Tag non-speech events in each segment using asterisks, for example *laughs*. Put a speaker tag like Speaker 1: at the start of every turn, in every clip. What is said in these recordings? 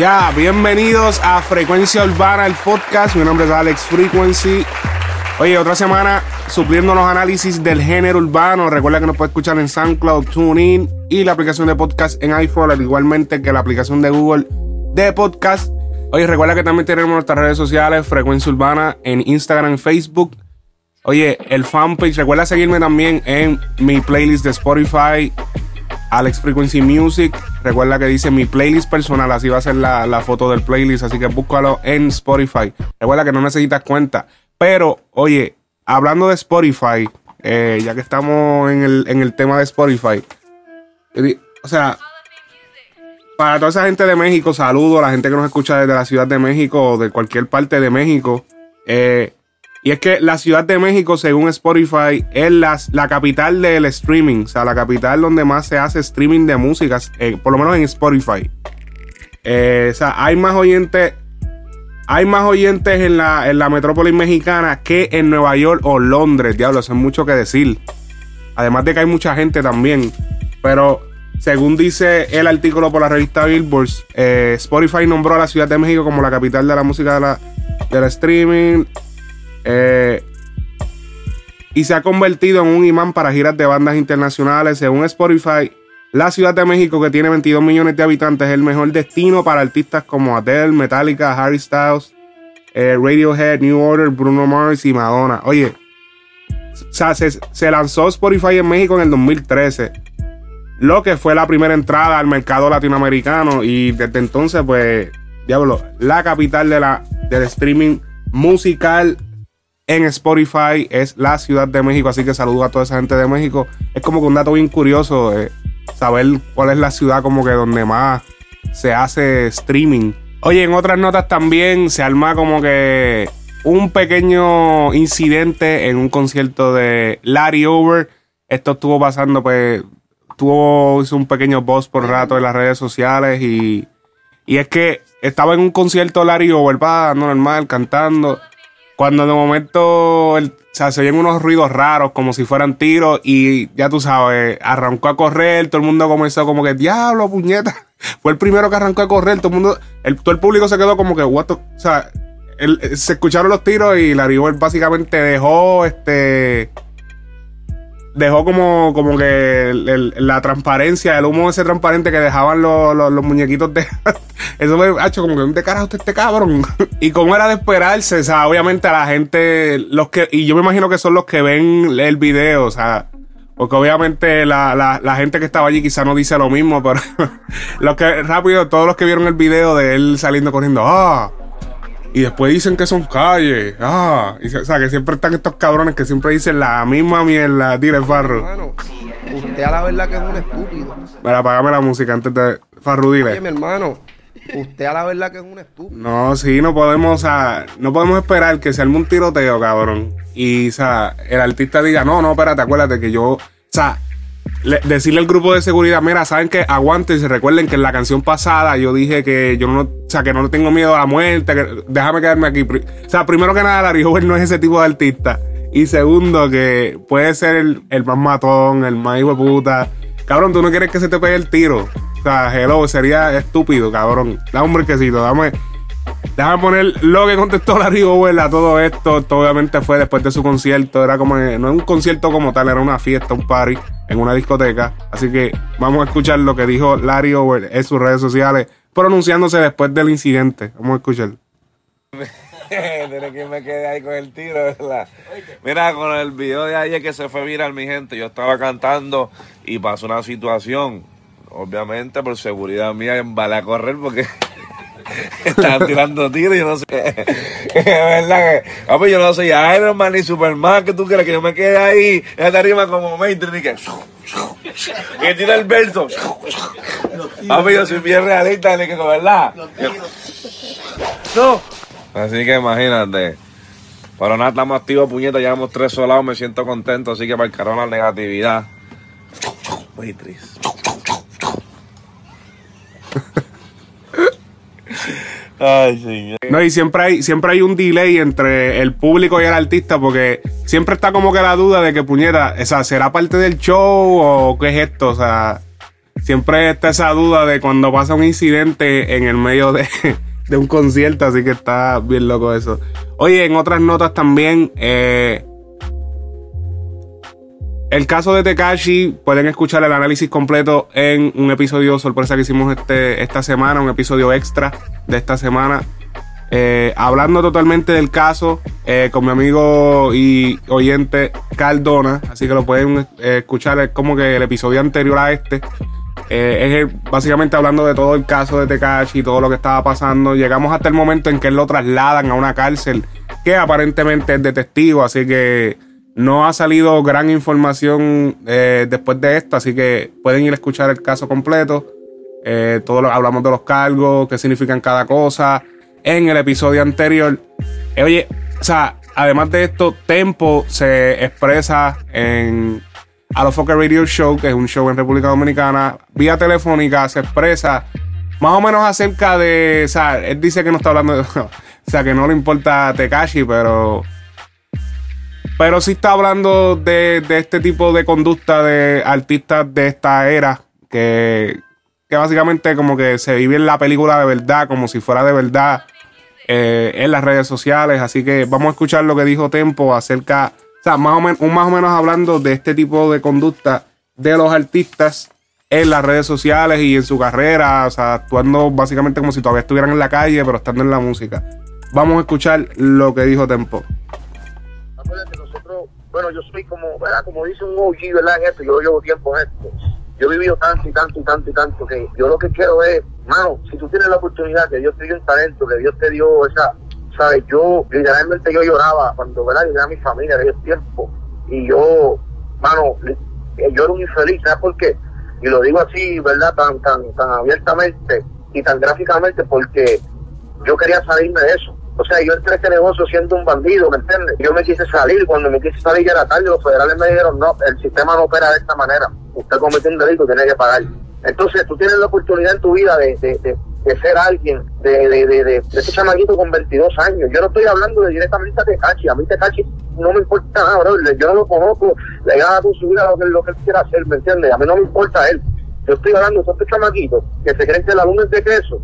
Speaker 1: Ya, bienvenidos a Frecuencia Urbana, el podcast. Mi nombre es Alex Frequency. Oye, otra semana supliendo los análisis del género urbano. Recuerda que nos puede escuchar en SoundCloud, TuneIn y la aplicación de podcast en iPhone, al igualmente que la aplicación de Google de podcast. Oye, recuerda que también tenemos nuestras redes sociales, Frecuencia Urbana, en Instagram, Facebook. Oye, el fanpage, recuerda seguirme también en mi playlist de Spotify, Alex Frequency Music. Recuerda que dice mi playlist personal, así va a ser la, la, foto del playlist, así que búscalo en Spotify. Recuerda que no necesitas cuenta. Pero, oye, hablando de Spotify, eh, ya que estamos en el, en el tema de Spotify, o sea, para toda esa gente de México, saludo a la gente que nos escucha desde la Ciudad de México o de cualquier parte de México. Eh, y es que la Ciudad de México, según Spotify, es la, capital del streaming. O sea, la capital donde más se hace streaming de músicas, eh, por lo menos en Spotify. Eh, o sea, hay más oyentes. Hay más oyentes en la, en la metrópolis mexicana que en Nueva York o Londres. Diablo, eso es mucho que decir. Además de que hay mucha gente también. Pero según dice el artículo por la revista Billboard, eh, Spotify nombró a la Ciudad de México como la capital de la música de la, del streaming. Eh, y se ha convertido en un imán para giras de bandas internacionales. Según Spotify, la Ciudad de México, que tiene 22 millones de habitantes, es el mejor destino para artistas como Adele, Metallica, Harry Styles, eh, Radiohead, New Order, Bruno Mars y Madonna. Oye, o sea, se, se lanzó Spotify en México en el 2013 lo que fue la primera entrada al mercado latinoamericano y desde entonces pues diablo la capital de la del streaming musical en Spotify es la Ciudad de México así que saludo a toda esa gente de México. Es como que un dato bien curioso eh, saber cuál es la ciudad como que donde más se hace streaming. Oye en otras notas también se arma como que un pequeño incidente en un concierto de Larry Over. Esto estuvo pasando pues tuvo hizo un pequeño post por rato en las redes sociales y, y es que estaba en un concierto Larry Over, dando normal, cantando. Cuando de momento el, o sea, se oyen unos ruidos raros, como si fueran tiros, y ya tú sabes, arrancó a correr, todo el mundo comenzó como que, diablo, puñeta. *laughs* Fue el primero que arrancó a correr, todo el mundo, el, todo el público se quedó como que, what the, o sea, el, se escucharon los tiros y Larry Over básicamente dejó este dejó como, como que el, la transparencia, el humo ese transparente que dejaban los, los, los muñequitos de. *laughs* Eso ha hecho como que, ¿dónde carajo usted este cabrón? *laughs* y como era de esperarse, o sea, obviamente a la gente, los que. Y yo me imagino que son los que ven el video, o sea. Porque obviamente la, la, la gente que estaba allí quizá no dice lo mismo, pero *laughs* los que rápido, todos los que vieron el video de él saliendo corriendo, ¡ah! Y después dicen que son calles. Ah, y, o sea, que siempre están estos cabrones que siempre dicen la misma mierda. Dile, Farru.
Speaker 2: Hermano, usted a la verdad que es un estúpido.
Speaker 1: Mira, apagame la música antes de. Farru, dile.
Speaker 2: Oye, mi hermano, usted a la verdad que es un estúpido.
Speaker 1: No, sí, no podemos, o sea, no podemos esperar que se arme un tiroteo, cabrón. Y, o sea, el artista diga, no, no, espérate, acuérdate que yo. O sea, le, decirle al grupo de seguridad, mira, saben que aguanten, se recuerden que en la canción pasada yo dije que yo no, o sea, que no tengo miedo a la muerte, déjame quedarme aquí. O sea, primero que nada, Larry Hoover no es ese tipo de artista. Y segundo, que puede ser el, más matón, el más hijo de puta. Cabrón, tú no quieres que se te pegue el tiro. O sea, hello, sería estúpido, cabrón. Dame un brequecito, dame. Déjame poner lo que contestó Larry Hoover a todo esto. Esto obviamente fue después de su concierto. Era como, no es un concierto como tal, era una fiesta, un party en una discoteca. Así que vamos a escuchar lo que dijo Larry Over en sus redes sociales, pronunciándose después del incidente. Vamos a escuchar. *laughs*
Speaker 3: Tiene que me quedé ahí con el tiro, ¿verdad? Mira, con el video de ayer que se fue viral, mi gente, yo estaba cantando y pasó una situación. Obviamente, por seguridad mía, vale a correr porque estaban tirando tiros yo no sé. Es verdad que. Ah, pues yo no soy Iron Man ni Superman, que tú crees que yo me quede ahí, en arriba como Matrix y que. Y tira el verso. Ah, pues yo soy bien realista, que ¿verdad? No, Así que imagínate. Pero nada, estamos activos, puñeta, llevamos tres solados, me siento contento, así que para el carajo la negatividad. Muy Ay, señor.
Speaker 1: No, y siempre hay, siempre hay un delay entre el público y el artista, porque siempre está como que la duda de que puñeta, o sea, ¿será parte del show o qué es esto? O sea, siempre está esa duda de cuando pasa un incidente en el medio de, *laughs* de un concierto, así que está bien loco eso. Oye, en otras notas también, eh, el caso de Tekashi, pueden escuchar el análisis completo en un episodio sorpresa que hicimos este, esta semana, un episodio extra de esta semana. Eh, hablando totalmente del caso eh, con mi amigo y oyente Cardona, así que lo pueden eh, escuchar, es como que el episodio anterior a este. Es básicamente hablando de todo el caso de Tekashi todo lo que estaba pasando. Llegamos hasta el momento en que lo trasladan a una cárcel que aparentemente es de testigo, así que no ha salido gran información eh, después de esto, así que pueden ir a escuchar el caso completo. Eh, hablamos de los cargos, qué significan cada cosa. En el episodio anterior, eh, oye, o sea, además de esto, Tempo se expresa en a Radio Show, que es un show en República Dominicana, vía telefónica, se expresa más o menos acerca de. O sea, él dice que no está hablando de. *laughs* o sea, que no le importa a Tekashi, pero. Pero sí está hablando de, de este tipo de conducta de artistas de esta era, que, que básicamente como que se vive en la película de verdad, como si fuera de verdad eh, en las redes sociales. Así que vamos a escuchar lo que dijo Tempo acerca, o sea, más o, men- un más o menos hablando de este tipo de conducta de los artistas en las redes sociales y en su carrera, o sea, actuando básicamente como si todavía estuvieran en la calle, pero estando en la música. Vamos a escuchar lo que dijo Tempo.
Speaker 4: acuérdate, nosotros, bueno, yo soy como, ¿verdad? Como dice un OG, ¿verdad? En esto, yo llevo tiempo en esto. Yo he vivido tanto y tanto y tanto y tanto que yo lo que quiero es, mano, si tú tienes la oportunidad, que Dios te dio un talento, que Dios te dio esa, ¿sabes? Yo, literalmente yo lloraba cuando, ¿verdad? Llegué a mi familia de esos tiempos. Y yo, mano, eh, yo era un infeliz, ¿sabes por qué? Y lo digo así, ¿verdad? Tan, tan, tan abiertamente y tan gráficamente porque yo quería salirme de eso. O sea, yo entré a este negocio siendo un bandido, ¿me entiendes? Yo me quise salir, cuando me quise salir ya era tarde, los federales me dijeron, no, el sistema no opera de esta manera. Usted cometió un delito, tiene que pagar. Entonces, tú tienes la oportunidad en tu vida de, de, de, ser alguien, de, de, de, de, de ese chamaquito con 22 años. Yo no estoy hablando de directamente a Tecachi, a mí Tecachi no me importa nada, bro. Yo no lo conozco, le gana con su vida lo que, lo que él quiera hacer, ¿me entiendes? A mí no me importa él. Yo estoy hablando de estos chamaquitos que se creen que la luna es de queso,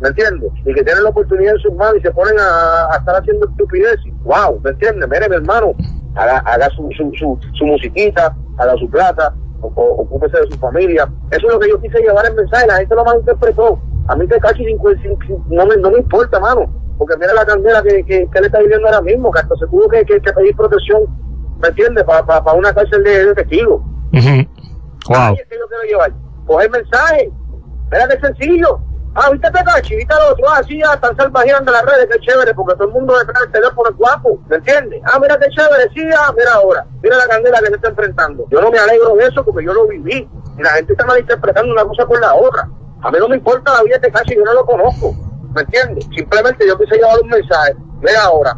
Speaker 4: ¿me entiendes? Y que tienen la oportunidad en sus manos y se ponen a, a estar haciendo estupideces. ¡Wow! ¿Me entiendes? Mire, mi hermano, haga, haga su, su, su, su musiquita, haga su plata, o, o- ocúpese de su familia. Eso es lo que yo quise llevar el mensaje, la gente lo malinterpretó. A mí que casi no me, no me importa, mano, porque mira la candela que, que, que él está viviendo ahora mismo, que hasta se tuvo que, que, que pedir protección, ¿me entiendes? Para una cárcel de, de testigos.
Speaker 5: Wow.
Speaker 4: Ahí es que yo quiero llevar. Coger mensaje. Mira qué sencillo. Ah, viste Pekachi, viste al otro, ah, sí, ya están salvajeando las redes, qué chévere, porque todo el mundo detrás del teléfono es guapo, ¿me entiendes? Ah, mira qué chévere, sí, ah, mira ahora, mira la candela que se está enfrentando. Yo no me alegro de eso porque yo lo viví, y la gente está malinterpretando una cosa por la otra. A mí no me importa la vida de Pekachi, yo no lo conozco, ¿me entiendes? Simplemente yo quise llevar un mensaje, mira ahora,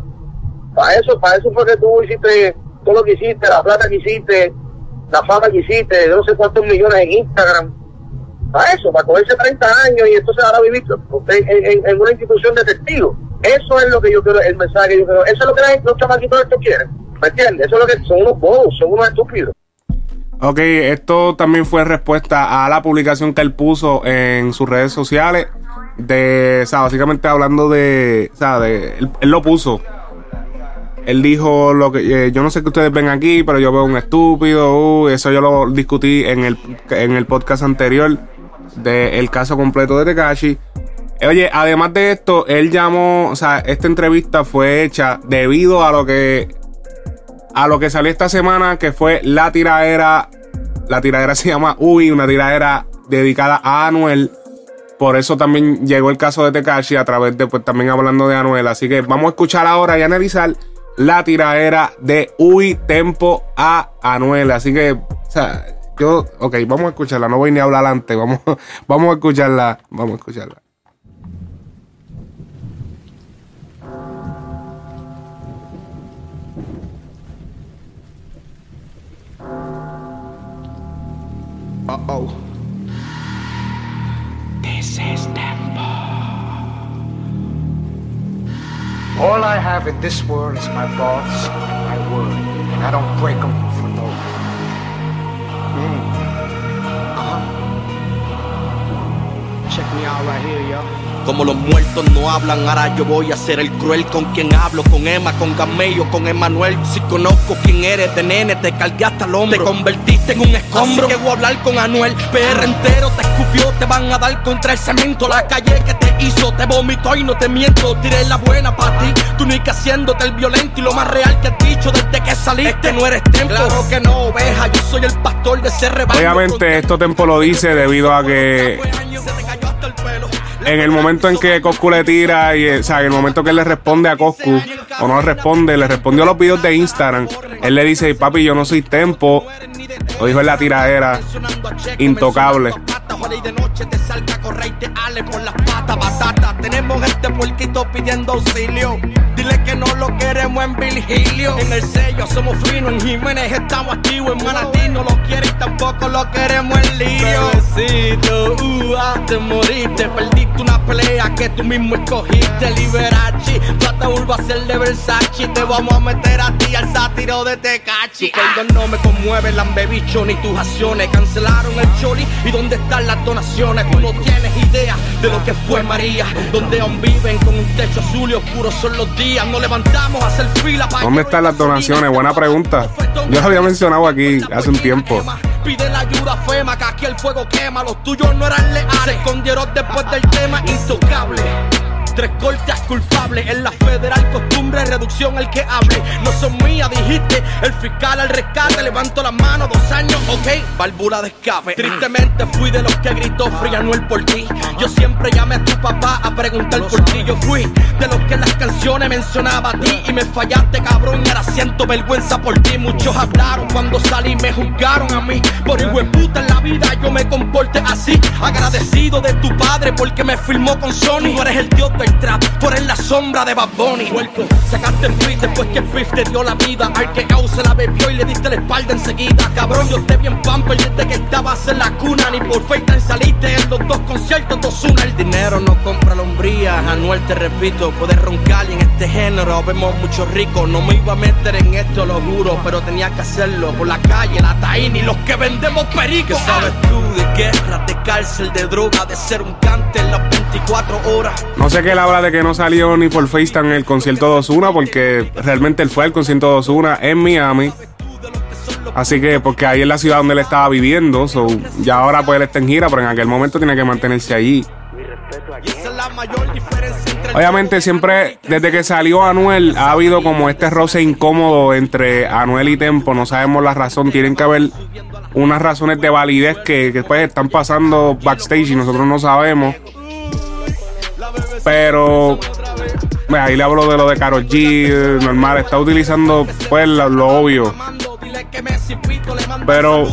Speaker 4: para eso, para eso fue que tú hiciste todo lo que hiciste, la plata que hiciste, la fama que hiciste, de no sé cuántos millones en Instagram. Para eso, para cogerse 30 años y entonces ahora vivir en, en- en una institución de testigos. Eso es lo que yo quiero, el mensaje que yo quiero. Eso es lo que los chamaquitos de esto quieren. ¿Me entiendes? Eso es lo que son unos bobos, son unos estúpidos.
Speaker 1: Ok, esto también fue respuesta a la publicación que él puso en sus redes sociales. De, o sea, básicamente hablando de. O sea, de, él, lo puso. Él dijo lo que. eh, yo no sé qué ustedes ven aquí, pero yo veo un estúpido. uh, eso yo lo discutí en el, en el podcast anterior. Del caso completo de Tekashi. Oye, además de esto, él llamó. O sea, esta entrevista fue hecha debido a lo que a lo que salió esta semana, que fue la tiradera. La tiradera *laughs* se llama Uy, una tiradera dedicada a Anuel. Por eso también llegó el caso de Tekashi a través de, pues también hablando de Anuel. Así que vamos a escuchar ahora y analizar la tiradera de Uy Tempo a Anuel. Así que, o sea, yo, ok, vamos a escucharla. No voy ni a hablar antes. Vamos, *laughs* vamos a escucharla. Vamos a escucharla.
Speaker 2: Uh oh. This is tempo.
Speaker 5: All I have in this world is my thoughts, my word, and I don't break them Check me out right here.
Speaker 6: Como los muertos no hablan, ahora yo voy a ser el cruel con quien hablo, con Emma, con Gamello, con Emanuel. Si conozco quién eres de nene, te cargué hasta el hombro. Te convertiste en un escombro. Así que voy a hablar con Anuel. PR entero te te van a dar contra el cemento. La calle que te hizo, te vomitó y no te miento. Tiré la buena para ti, tú ni que haciéndote el violento y lo más real que has dicho desde que saliste. Este no eres templo. Claro que no, oveja, yo soy el pastor de ese rebaño.
Speaker 1: Obviamente esto Tempo lo dice debido a que En el momento en que Coscu le tira, y, o sea, en el momento que él le responde a Coscu, o no le responde, le respondió a los videos de Instagram, él le dice, papi, yo no soy Tempo, lo dijo en la tiradera, intocable.
Speaker 6: Tenemos este puerquito pidiendo auxilio. Dile que no lo queremos en Virgilio. En el sello somos finos, en Jiménez estamos activos. En Manatí no lo quiere y tampoco lo queremos en Lirio. Bebecito, uh, ah, te moriste. Perdiste una pelea que tú mismo escogiste. Liberachi, plata urba a ser de Versace. Te vamos a meter a ti al sátiro de Tecachi. Tu perdón no me conmueve, lambebicho, ni tus acciones. Cancelaron el choli y dónde están las donaciones. Tú no tienes idea de lo que fue María. Donde aún viven con un techo azul y oscuro son los días. Nos levantamos a hacer fila para
Speaker 1: ¿Dónde están las donaciones? Buena pregunta. Yo lo había mencionado aquí hace un tiempo.
Speaker 6: Pide la ayuda FEMA, que aquí el fuego quema. Los tuyos no eran leales. Se escondieron después del tema intocable. Tres cortes culpables en la federal costumbre, reducción el que hable. No son mías, dijiste. El fiscal al rescate, levanto las manos, dos años, ok. Válvula de escape. Tristemente fui de los que gritó Fría Anuel por ti. Yo siempre llamé a tu papá a preguntar por ti. Yo fui de los que en las canciones mencionaba a ti y me fallaste, cabrón. Y ahora siento vergüenza por ti. Muchos hablaron cuando salí, me juzgaron a mí. Por hijo de puta en la vida yo me comporte así. Agradecido de tu padre porque me filmó con Sony. Tú eres el dios del trap, tú eres la sombra de Bad Bunny. Puerco, sacaste el tweet después que Piff te dio la vida. Al que se la bebió y le diste la espalda enseguida. Cabrón, yo te vi en pamper desde que estabas en la cuna. Ni por FaceTime saliste en los dos conciertos, dos una. El dinero no compra lombría. Anuel, te repito, puedes roncar y en este género vemos muchos ricos. No me iba a meter en esto, lo juro, pero tenía que hacerlo. Por la calle, la taína y los que vendemos pericos. ¿Qué sabes tú de guerra, de cárcel, de droga, de ser un cante en las 24 horas?
Speaker 1: No sé que él habla de que no salió ni por FaceTime el concierto de Ozuna, porque realmente él fue al concierto de Ozuna en Miami. Así que, porque ahí es la ciudad donde él estaba viviendo, so, ya ahora pues él está en gira, pero en aquel momento tiene que mantenerse allí. Obviamente siempre, desde que salió Anuel, ha habido como este roce incómodo entre Anuel y Tempo. No sabemos la razón. Tienen que haber unas razones de validez que, que pues están pasando backstage y nosotros no sabemos. Pero ahí le hablo de lo de Karol G, normal, está utilizando pues lo, lo obvio.
Speaker 6: Le
Speaker 1: Pero-.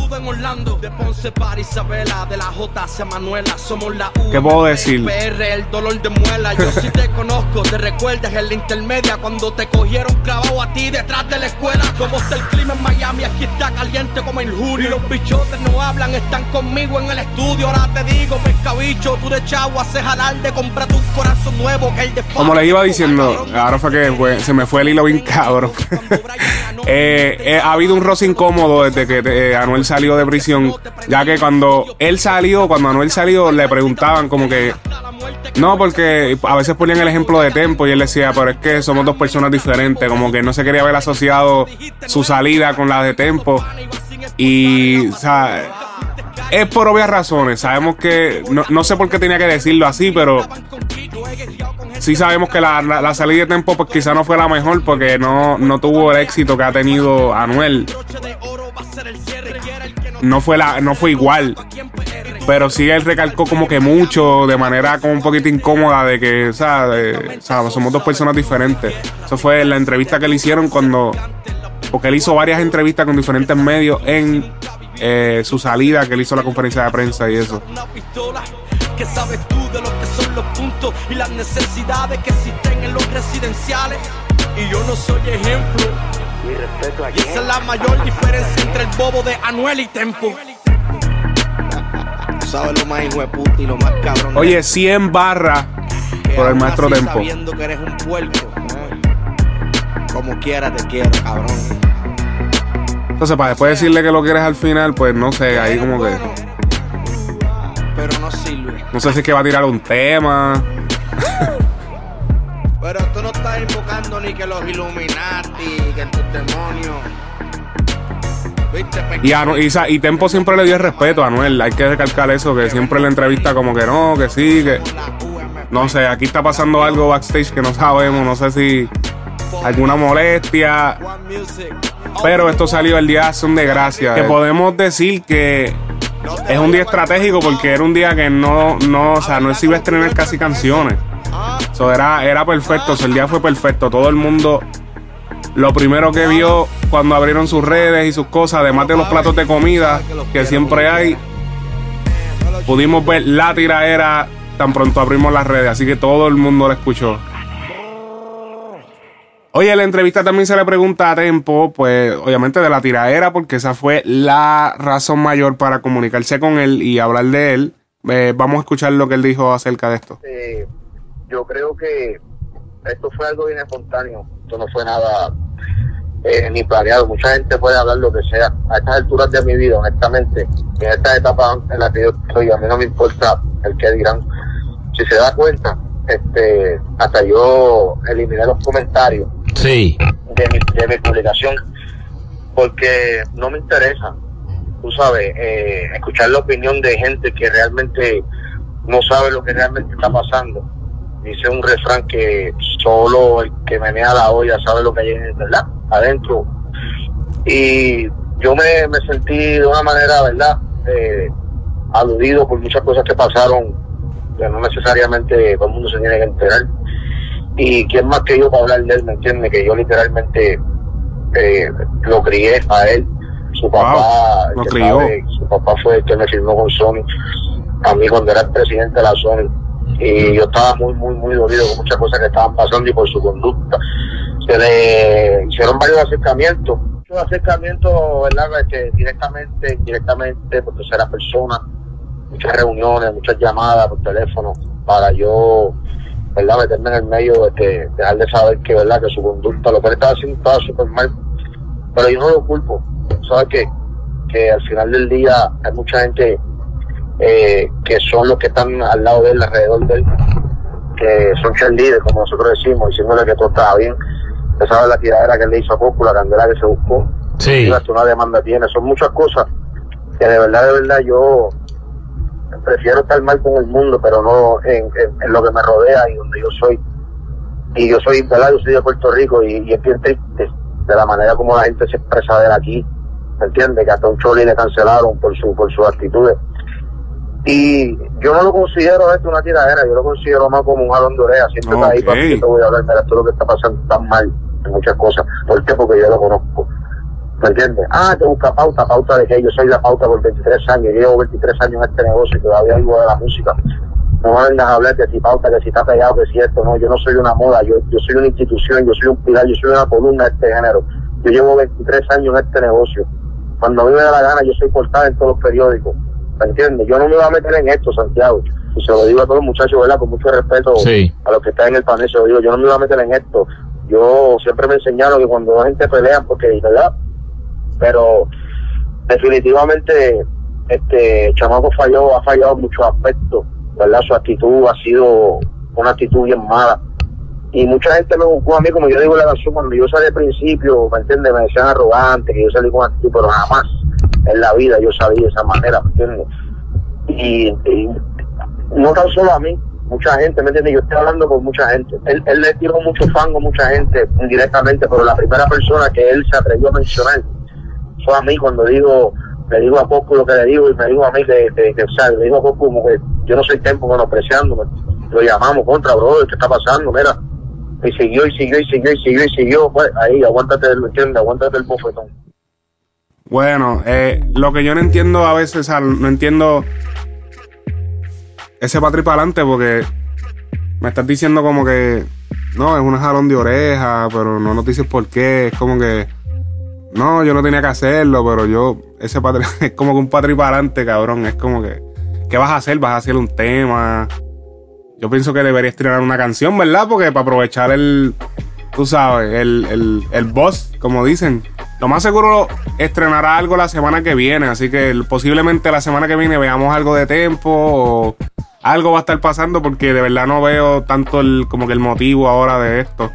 Speaker 1: ¿Qué puedo decir?
Speaker 6: El dolor de muela. Yo sí te conozco, te recuerdas en la intermedia cuando te cogieron clavado a ti detrás de la escuela. Como está el clima en Miami, aquí está caliente como en julio. Los bichotes no hablan, están conmigo en el estudio. Ahora te digo, pescabicho, tú de chavo haces alarde, compra tu corazón nuevo que el de
Speaker 1: Como les iba diciendo, ahora fue que fue- se me fue el hilo bien cabrón. *laughs* Eh, eh, ha habido un roce incómodo desde que eh, Anuel salió de prisión, ya que cuando él salió, cuando Anuel salió, le preguntaban como que, no, porque a veces ponían el ejemplo de Tempo y él decía, pero es que somos dos personas diferentes, como que no se quería ver asociado su salida con la de Tempo. Y, es por obvias razones. Sabemos que, no, no sé por qué tenía que decirlo así, pero sí sabemos que la, la- la salida de Tempo pues quizá no fue la mejor porque no, no tuvo el éxito que ha tenido Anuel. No fue, la, no fue igual. Pero sí él recalcó como que mucho, de manera como un poquito incómoda, de que, o sea, somos dos personas diferentes. Eso fue la entrevista que le hicieron cuando... Porque él hizo varias entrevistas con diferentes medios en eh, su salida, que él hizo la conferencia de prensa y eso.
Speaker 6: una pistola. ¿Qué sabes tú de lo que son los puntos y las necesidades que existen en los residenciales? Y yo no soy ejemplo. Y esa es la mayor diferencia entre el bobo de Anuel y Tempo. sabes lo más hijo de puta y lo más cabrón.
Speaker 1: Oye, 100 barras por el maestro Tempo.
Speaker 6: Sabiendo que eres un puerco. Como quiera te quiero, cabrón.
Speaker 1: Entonces, para después decirle que lo quieres al final, pues no sé, ahí como que.
Speaker 6: Pero no sirve.
Speaker 1: No sé si es que va a tirar un tema. *laughs*
Speaker 6: Pero tú no estás invocando ni que los Illuminati, que tus demonios. ¿Viste?
Speaker 1: Y, Anu- y, Tempo siempre le dio el respeto a Anuel. Hay que recalcar eso, que siempre en la entrevista como que no, que sí, que... No sé, aquí está pasando algo backstage que no sabemos. No sé si alguna molestia. Pero esto salió el día de acción de gracia. Que podemos decir que es un día estratégico porque era un día que no, no, o sea, no se iba a estrenar casi canciones. So, era, era perfecto, el día fue perfecto. Todo el mundo, lo primero que vio cuando abrieron sus redes y sus cosas, además de los platos de comida que siempre hay, pudimos ver la tiraera tan pronto abrimos las redes, así que todo el mundo la escuchó. Oye, en la entrevista también se le pregunta a Tempo, pues obviamente de la tiraera, porque esa fue la razón mayor para comunicarse con él y hablar de él. Eh, vamos a escuchar lo que él dijo acerca de esto.
Speaker 4: eh, yo creo que esto fue algo bien espontáneo, esto no fue nada eh, ni planeado. Mucha gente puede hablar lo que sea. A estas alturas de mi vida, honestamente, en esta etapa en la que yo estoy, a mí no me importa el que dirán. Si se da cuenta, este, hasta yo eliminé los comentarios
Speaker 7: Sí.
Speaker 4: de mi, de mi publicación porque no me interesa, tú sabes, eh, escuchar la opinión de gente que realmente no sabe lo que realmente está pasando. Dice un refrán que solo el que menea la olla sabe lo que hay en verdad adentro. Y yo me, me sentí de una manera, ¿verdad? Eh, aludido por muchas cosas que pasaron, que no necesariamente todo el mundo se tiene que enterar. Y quién más que yo para hablar de él, ¿me entiende? Que yo literalmente eh, lo crié a él. Su papá,
Speaker 1: lo
Speaker 4: que
Speaker 1: crió.
Speaker 4: sabe, su papá fue el que me firmó con Sony, a mí cuando era el presidente de la Sony. Y yo estaba muy, muy, muy dolido con muchas cosas que estaban pasando y por su conducta. Se le hicieron varios acercamientos. Muchos acercamientos, ¿verdad? Este, directamente, indirectamente, por tercera persona. Muchas reuniones, muchas llamadas por teléfono para yo ¿verdad? Meterme en el medio, este, dejar de saber que, ¿verdad? Que su conducta, lo que él estaba haciendo estaba súper mal. Pero yo no lo culpo. ¿Sabes qué? Que al final del día hay mucha gente eh, que son los que están al lado de él, alrededor de él, que son cheerleaders, como nosotros decimos, diciéndole que todo estaba bien. Usted sabe la tiradera que le hizo a Coco, la candela que se buscó.
Speaker 7: Sí.
Speaker 4: Y hasta una demanda tiene. Son muchas cosas que de verdad, de verdad, yo prefiero estar mal con el mundo, pero no en, en- en lo que me rodea y donde yo soy. Y yo soy, ¿verdad? Yo soy de Puerto Rico y, y es bien triste de la manera como la gente se expresa de él aquí. ¿Me entiendes? Que hasta un Choli le cancelaron por su por sus actitudes. Y yo no lo considero esto una tiradera, yo lo considero más como un jalón de oreja. Siempre está ahí, yo te voy a hablar, mira, esto es lo que está pasando tan mal en muchas cosas. ¿Por qué? Porque yo lo conozco. ¿Me entiendes? Ah, te busca pauta, pauta de que yo soy la pauta por 23 años, yo llevo 23 años en este negocio y todavía vivo de la música. No me vengas a hablar de si pauta, que si está pegado, que si esto, no, yo no soy una moda, yo, yo soy una institución, yo soy un pilar, yo soy una columna de este género. Yo llevo 23 años en este negocio. Cuando a mí me da la gana, yo soy portada en todos los periódicos. ¿Me entiendes? Yo no me voy a meter en esto, Santiago. Y se lo digo a todos los muchachos, ¿verdad? Con mucho respeto
Speaker 7: Sí.
Speaker 4: a los que están en el panel, se lo digo, yo no me voy a meter en esto. Yo siempre me enseñaron que cuando la gente pelea, porque, ¿verdad? Pero definitivamente este chamaco falló, ha fallado en muchos aspectos, ¿verdad? Su actitud ha sido una actitud bien mala. Y mucha gente me buscó a mí, como yo digo en la canción, cuando yo salí al principio, ¿me entiendes? Me decían arrogante, que yo salí con actitud, pero jamás en la vida yo salí de esa manera. Y, y no tan solo a mí, mucha gente, ¿me entiendes? Yo estoy hablando con mucha gente. Él, él le tiró mucho fango a mucha gente indirectamente, pero la primera persona que él se atrevió a mencionar fue a mí cuando digo, le digo a Coco lo que le digo y me digo a mí que, que, que, le digo a Coco como que yo no soy tiempo menospreciándome. Lo llamamos contra, brother, ¿qué está pasando? Mira. Y siguió y siguió y siguió y siguió y siguió. Pues ahí, aguántate, ¿me entiendes? Aguántate el bofetón.
Speaker 1: Bueno, eh, lo que yo no entiendo a veces, no entiendo ese patri para adelante porque me estás diciendo como que no, es un jalón de oreja, pero no nos dices por qué. Es como que no, yo no tenía que hacerlo, pero yo, ese patri, *laughs* es como que un patri para adelante, cabrón. Es como que ¿qué vas a hacer? ¿Vas a hacer un tema? Yo pienso que debería estrenar una canción, ¿verdad? Porque para aprovechar el, tú sabes, el, el, el boss, como dicen. Lo más seguro estrenará algo la semana que viene, así que posiblemente la semana que viene veamos algo de tempo o algo va a estar pasando porque de verdad no veo tanto el, como que el motivo ahora de esto.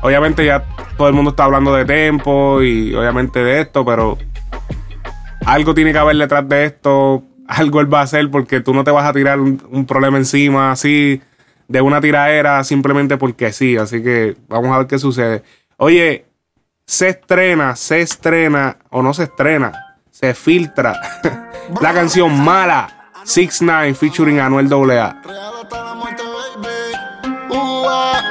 Speaker 1: Obviamente ya todo el mundo está hablando de tempo y obviamente de esto, pero algo tiene que haber detrás de esto. Algo él va a hacer porque tú no te vas a tirar un, un problema encima así de una tiraera simplemente porque sí. Así que vamos a ver qué sucede. Oye, se estrena, se estrena o no se estrena, se filtra *laughs* la canción Mala 6 9 featuring Anuel AA.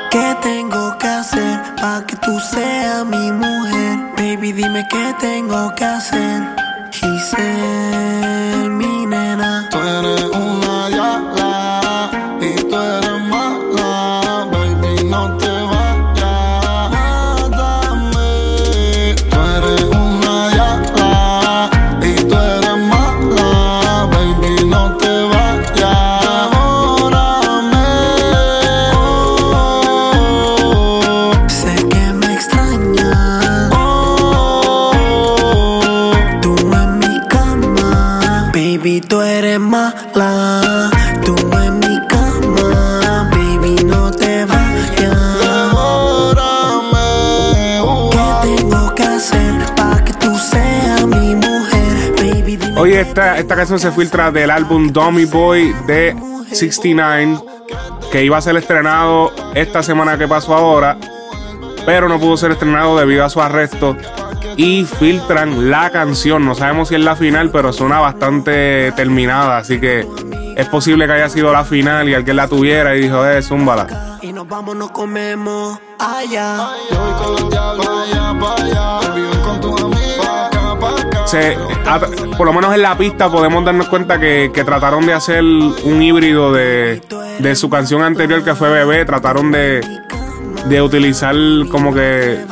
Speaker 7: ¿Qué tengo que hacer para que tú seas mi mujer? Baby, dime qué tengo que hacer. Giselle, mi nena.
Speaker 8: Tú eres una yala
Speaker 1: esta, canción se filtra del álbum Dummy Boy de 69, que iba a ser estrenado esta semana que pasó ahora, pero no pudo ser estrenado debido a su arresto. Y filtran la canción, no sabemos si es la final, pero suena bastante terminada, así que es posible que haya sido la final y alguien la tuviera y dijo, eh, zúmbala.
Speaker 7: Y nos vamos, nos comemos allá.
Speaker 8: Voy con los diablos allá para allá.
Speaker 1: Se- por lo menos en la pista podemos darnos cuenta que, que trataron de hacer un híbrido de, de su canción anterior que fue Bebé. Trataron de, de utilizar como que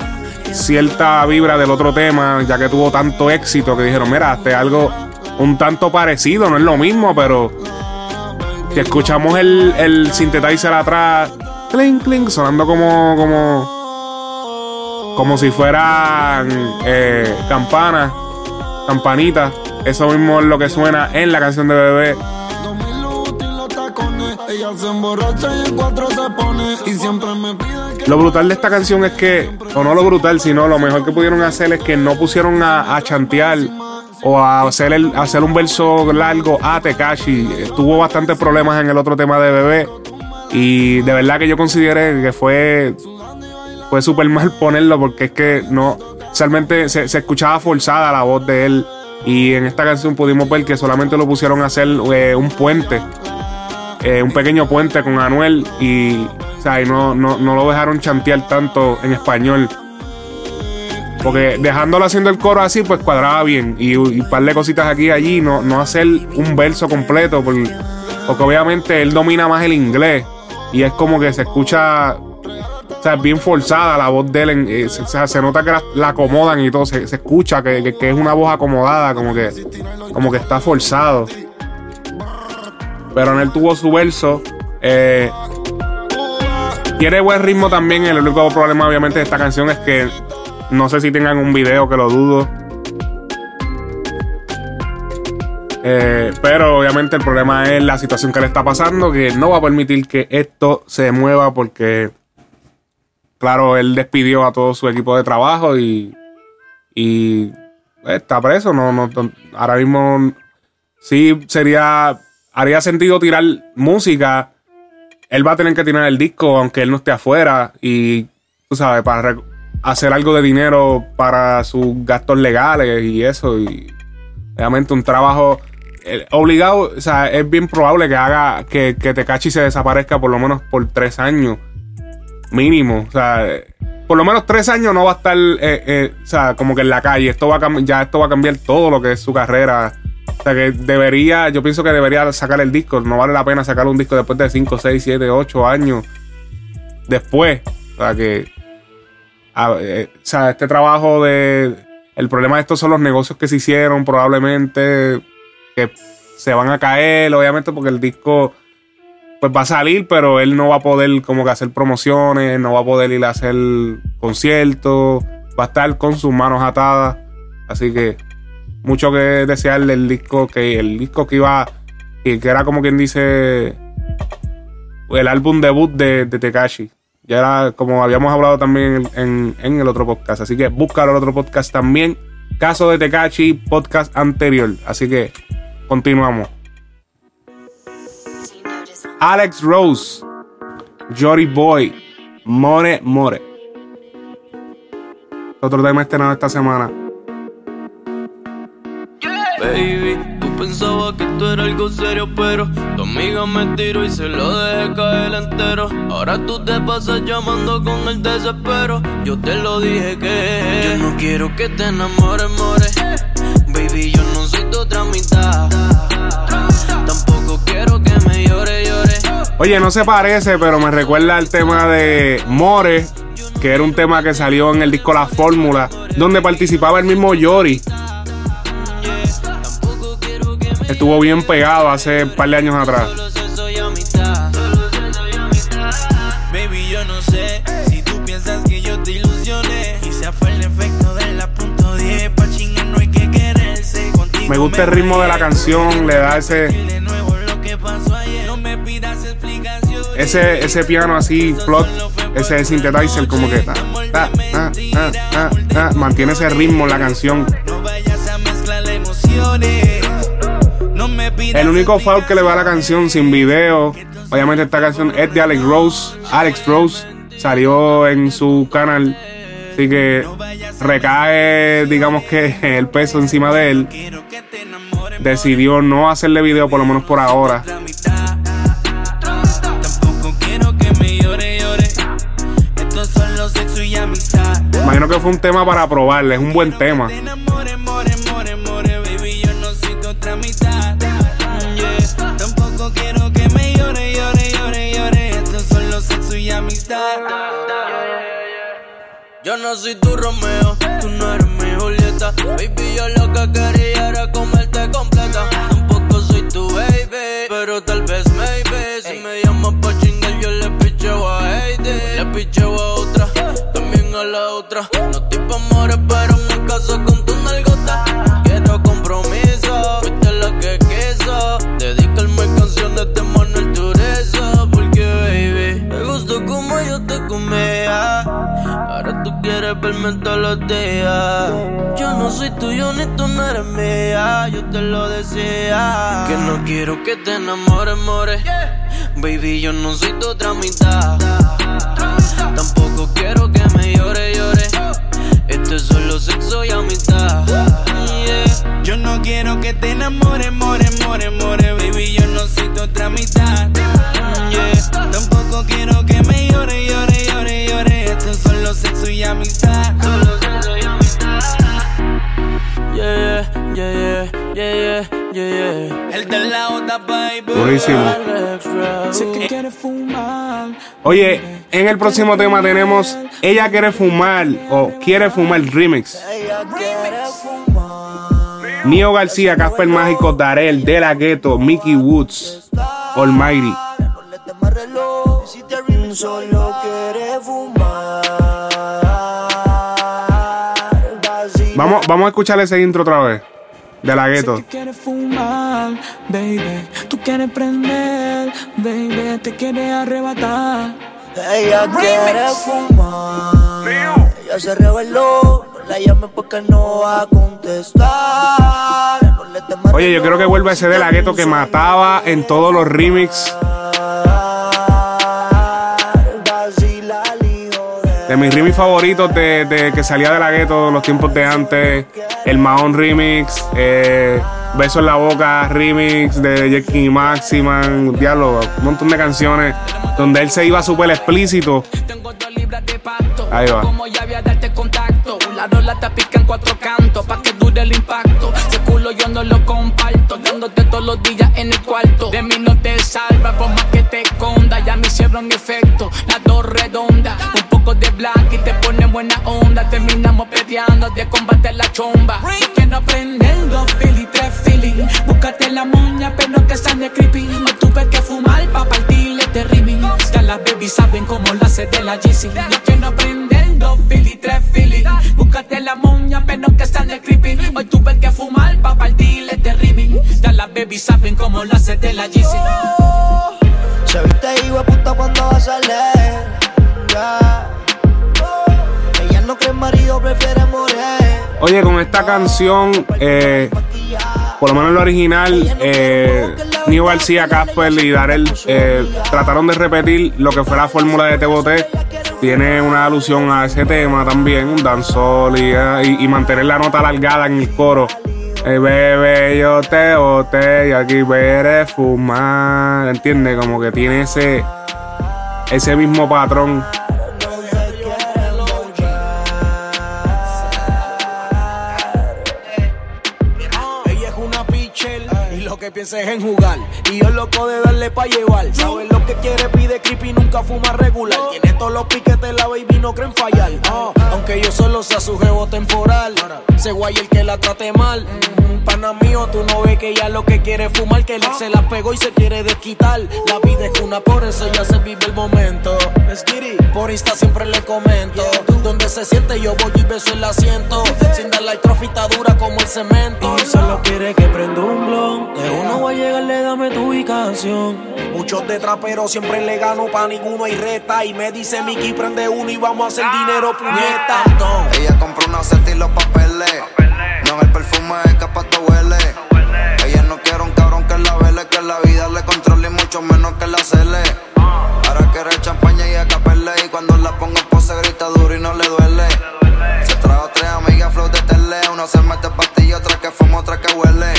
Speaker 1: cierta vibra del otro tema, ya que tuvo tanto éxito que dijeron, mira, este algo un tanto parecido, no es lo mismo, pero si escuchamos el, el synthesizer atrás, clink, clink, sonando como, como, como si fueran eh, campanas, campanitas. Eso mismo es lo que suena en la canción de Bebé.
Speaker 8: 2000 útil los tacones. Ella se emborracha y en cuatro se pone. Y siempre me pide que.
Speaker 1: Lo brutal de esta canción es que, o no lo brutal, sino lo mejor que pudieron hacer es que no pusieron a, a chantear o a hacer, el, hacer un verso largo a Tekashi. Tuvo bastantes problemas en el otro tema de Bebé. Y de verdad que yo consideré que fue, fue súper mal ponerlo porque es que no, realmente se, se escuchaba forzada la voz de él. Y en esta canción pudimos ver que solamente lo pusieron a hacer eh, un puente eh, un pequeño puente con Anuel y, o sea, y no, no, no lo dejaron chantear tanto en español. Porque dejándolo haciendo el coro así, pues cuadraba bien. Y, y un par de cositas aquí y allí, no, no hacer un verso completo. por- porque obviamente él domina más el inglés. Y es como que se escucha. Sea, es bien forzada la voz de él. eh, se, o sea, se nota que la, acomodan y todo. Se, escucha que, que- que es una voz acomodada, como que, como que está forzado. Pero en él tuvo su verso. Eh, tiene buen ritmo también. El único problema, obviamente, de esta canción es que no sé si tengan un video, que lo dudo. Eh, pero obviamente el problema es la situación que le está pasando, que no va a permitir que esto se mueva porque, claro, él despidió a todo su equipo de trabajo y, y está preso. No, no, ahora mismo sí sería, haría sentido tirar música. Él va a tener que tirar el disco aunque él no esté afuera y, tú sabes, para hacer algo de dinero para sus gastos legales y eso. Y obviamente un trabajo eh, obligado, o sea, es bien probable que haga que, que Tecachi se desaparezca por lo menos por tres años mínimo. O sea, por lo menos tres años no va a estar, eh, eh, o sea, como que en la calle. Esto va a ya esto va a cambiar todo lo que es su carrera. O sea, que debería, yo pienso que debería sacar el disco. No vale la pena sacar un disco después de 5, 6, 7, 8 años. Después. O sea, que. eh, o sea, este trabajo de. El problema de estos son los negocios que se hicieron, probablemente. Que se van a caer, obviamente, porque el disco pues va a salir, pero él no va a poder como que hacer promociones, no va a poder ir a hacer conciertos, va a estar con sus manos atadas. Así que mucho que desearle el disco que el disco que iba que, era como quien dice el álbum debut de, de Tekashi. Ya era como habíamos hablado también en, en- en el otro podcast. Así que búscalo el otro podcast también. Caso de Tekashi, podcast anterior. Así que continuamos. Alex Rose, Jory Boy, More More. Otro tema estrenado esta semana.
Speaker 9: Baby, tú pensabas que esto era algo serio, pero tu amiga me tiró y se lo dejé caer entero. Ahora tú te pasas llamando con el desespero. Yo te lo dije que yo no quiero que te enamores, more. Baby, yo no soy tu otra mitad.
Speaker 1: Oye, no se parece, pero me recuerda al tema de More, que era un tema que salió en el disco La Fórmula, donde participaba el mismo Yori. Estuvo bien pegado hace un par de años atrás.
Speaker 9: soy amistad. Baby, yo no sé si tú piensas que yo te ilusioné. Quizá fue el efecto de la punto 10. Pa' chingar no hay que quererse. Contigo
Speaker 1: Me gusta el ritmo de la canción, le da ese, ese, ese piano así, plot, ese synthesizer como que ta, ta, ta, mantiene ese ritmo en la canción. El único foul que le va a la canción sin video, obviamente esta canción es de Alex Rose. Alex Rose salió en su canal, así que recae, digamos que el peso encima de él. Decidió no hacerle video, por lo menos por ahora. Imagino que fue un tema para probarle, es un buen tema.
Speaker 9: Tampoco quiero que me llore, llore, llore, llore. Estos son los sexo y amistad. Yo no soy tu Romeo, tú no eres mi Julieta. Baby, yo lo que quería a la otra. No estoy pa' amores, pero me caso con tu nalgota. Quiero compromiso, fuiste la que quiso. Dedicarme canciones de Manuel Tureza. Porque, baby, me gustó como yo te comía. Ahora tú quieres verme todos los días. Yo no soy tuyo ni tú no eres mía. Yo te lo decía. Que no quiero que te enamores, more. Baby, yo no soy tu otra mitad. Tampoco quiero que me llore, llore. Es solo sexo y amistad. Yo no quiero que te enamores, more, more, more. Baby, yo no soy tu otra mitad. Yeah. Tampoco quiero que me llore, llore, llore, llore. Esto es solo sexo y amistad. Yeah, yeah, yeah, yeah, yeah, yeah, yeah. El de la baby.
Speaker 1: Buenísimo.
Speaker 9: Sé que fumar.
Speaker 1: Oye, en el próximo tema tenemos Ella quiere fumar o quiere fumar remix. Nio García, Casper Mágico, Darel, De La Ghetto, Mickey Woods, Almighty.
Speaker 7: Solo quiere fumar.
Speaker 1: Vamos, vamos a escuchar ese intro otra vez. De La Ghetto.
Speaker 9: quieres fumar, baby. Tú quieres prender, baby. Te quieres arrebatar.
Speaker 7: Ella quiere fumar. Ella se reveló. No la llame porque no va a contestar. No le temas
Speaker 1: Oye, yo creo que vuelve ese De La Ghetto que mataba en todos los remix. De mis remix favoritos de, de que salía de la gueto los tiempos de antes. El Mahon remix. Eh, Beso en la boca remix de Jackie Maximan. Diablo, un montón de canciones donde él se iba súper explícito. Ahí va.
Speaker 10: Como ya había darte contacto. La rola te pica en cuatro cantos. Pa' que dure el impacto. Ese culo yo no lo comparto. Dándote todos los días en el cuarto. De mí no te salva por más que te esconda. Ya me hicieron efecto. Las dos redondas. Un poco de black y te pone buena onda. Terminamos peleando de combate la chomba. Yo quiero aprender dos fili, tres. Busca Búscate la moña, pero que sale creepy. Hoy tuve que fumar pa' partirle este remix. Ya las baby saben cómo la hace de la GC. Yo quiero aprender dos Philly, tres Philly. Búscate la moña, pero que sale creepy. Hoy tuve que fumar pa' partirle este remix. Ya las baby saben cómo la hace de la GC.
Speaker 11: Se viste hijo de puta cuando va a salir. Ya. Ella no cree en marido, prefiere morir.
Speaker 1: Oye, con esta canción, eh, por lo menos la original, eh, Nio García, Casper y Darel eh, trataron de repetir lo que fue la fórmula de Te Boté. Tiene una alusión a ese tema también, un dancehall y, eh, y- y mantener la nota alargada en el coro. Eh, bebé, yo te boté y aquí veré fumar. ¿Entiendes? Como que tiene ese, ese mismo patrón.
Speaker 12: Que piensa es en jugar. Y yo loco de darle pa' llevar. Sabe lo que quiere, pide creepy, nunca fuma regular. Tiene todos los piquetes, la baby no creen fallar. Ah, aunque yo solo sea su jevo temporal. Se guay el que la trate mal. Mm, Pana mío, tú no ves que ella lo que quiere es fumar. Que ex se la pegó y se quiere desquitar. La vida es una, por eso ya se vive el momento. Por Insta siempre le comento. Donde se siente, yo voy y beso el asiento. Sin darle al trofita dura como el cemento. Y solo quiere que prenda un blon. De uno voy a llegarle, dame tu ubicación. Muchos de traperos siempre le gano, pa' ninguno hay reta. Y me dice Mickey, prende uno y vamos a hacer dinero, puñeta.
Speaker 13: Ella compró una set y los papeles. No el perfume es capaz te huele. Ella no quiere un cabrón que la vele, que la vida le controle y mucho menos que la cele. Ahora quiere champaña y acapelle. Y cuando la pongo en pose grita duro y no le duele. Se trajo tres amigas flow de tele. Una se mete pastilla, otra que fuma, otra que huele.